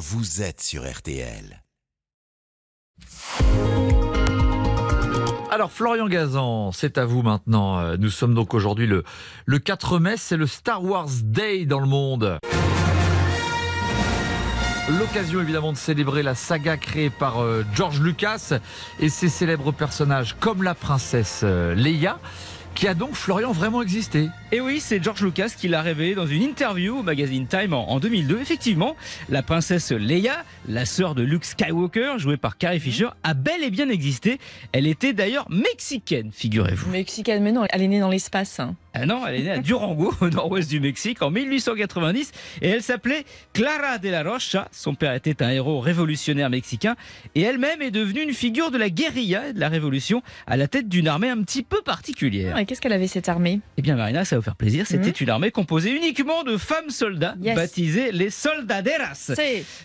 vous êtes sur RTL. Alors Florian Gazan, c'est à vous maintenant. Euh, Nous sommes donc aujourd'hui le, le 4 mai, c'est le Star Wars Day dans le monde. L'occasion évidemment de célébrer la saga créée par euh, George Lucas et ses célèbres personnages comme la princesse euh, Leia, qui a donc Florian vraiment existé. Et oui, c'est George Lucas qui l'a révélé dans une interview au magazine Time en, en 2002. Effectivement, la princesse Leia, la sœur de Luke Skywalker, jouée par Carrie Fisher, a bel et bien existé. Elle était d'ailleurs mexicaine, figurez-vous. Mexicaine, mais non, elle est née dans l'espace. hein. Ah non, elle est née à Durango, au nord-ouest du Mexique, en 1890, et elle s'appelait Clara de la Rocha. Son père était un héros révolutionnaire mexicain, et elle-même est devenue une figure de la guérilla et de la révolution à la tête d'une armée un petit peu particulière. Ah, Et qu'est-ce qu'elle avait cette armée? Eh bien, Marina, ça vous faire plaisir. C'était une armée composée uniquement de femmes soldats, Yes. baptisées les soldaderas.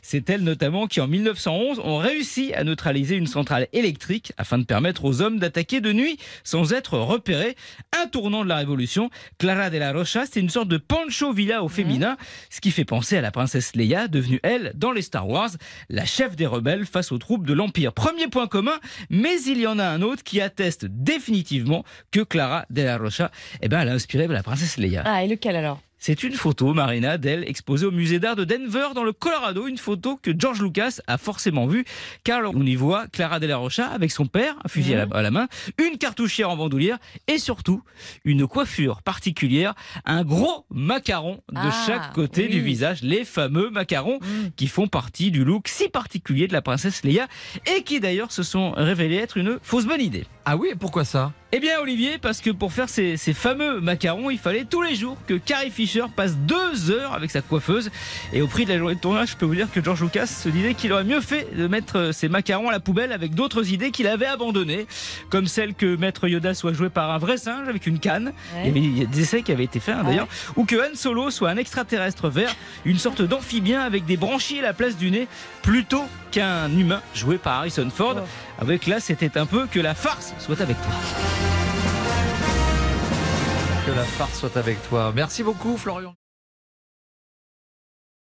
C'est elles notamment qui, en 1911, ont réussi à neutraliser une centrale électrique afin de permettre aux hommes d'attaquer de nuit sans être repérés. Un tournant de la Révolution. Clara de la Rocha, c'est une sorte de Pancho Villa au féminin, ce qui fait penser à la princesse Leia, devenue, elle, dans les Star Wars, la chef des rebelles face aux troupes de l'Empire. Premier point commun, mais il y en a un autre qui atteste définitivement que Clara de la Rocha, eh ben, elle a inspiré la princesse Leia. Ah, et lequel alors? C'est une photo, Marina, d'elle exposée au musée d'art de Denver dans le Colorado. Une photo que George Lucas a forcément vue, car on y voit Clara de la Rocha avec son père, un fusil à, la, à la main, une cartouchière en bandoulière et surtout une coiffure particulière, un gros macaron de Ah, chaque côté oui. du visage, les fameux macarons Mm. qui font partie du look si particulier de la princesse Leia et qui d'ailleurs se sont révélés être une fausse bonne idée. Ah oui, et pourquoi ça? Eh bien Olivier, parce que pour faire ces, ces fameux macarons, il fallait tous les jours que Carrie Fisher passe deux heures avec sa coiffeuse. Et au prix de la journée de tournage, je peux vous dire que George Lucas se disait qu'il aurait mieux fait de mettre euh, ses macarons à la poubelle avec d'autres idées qu'il avait abandonnées, comme celle que Maître Yoda soit joué par un vrai singe avec une canne. Il, y avait, il y a des essais qui avaient été faits hein, d'ailleurs, ou que Han Solo soit un extraterrestre vert, une sorte d'amphibien avec des branchies à la place du nez, plutôt qu'un humain joué par Harrison Ford. Oh. Avec là, c'était un peu que la farce soit avec toi. Que la farce soit avec toi. Merci beaucoup Florian.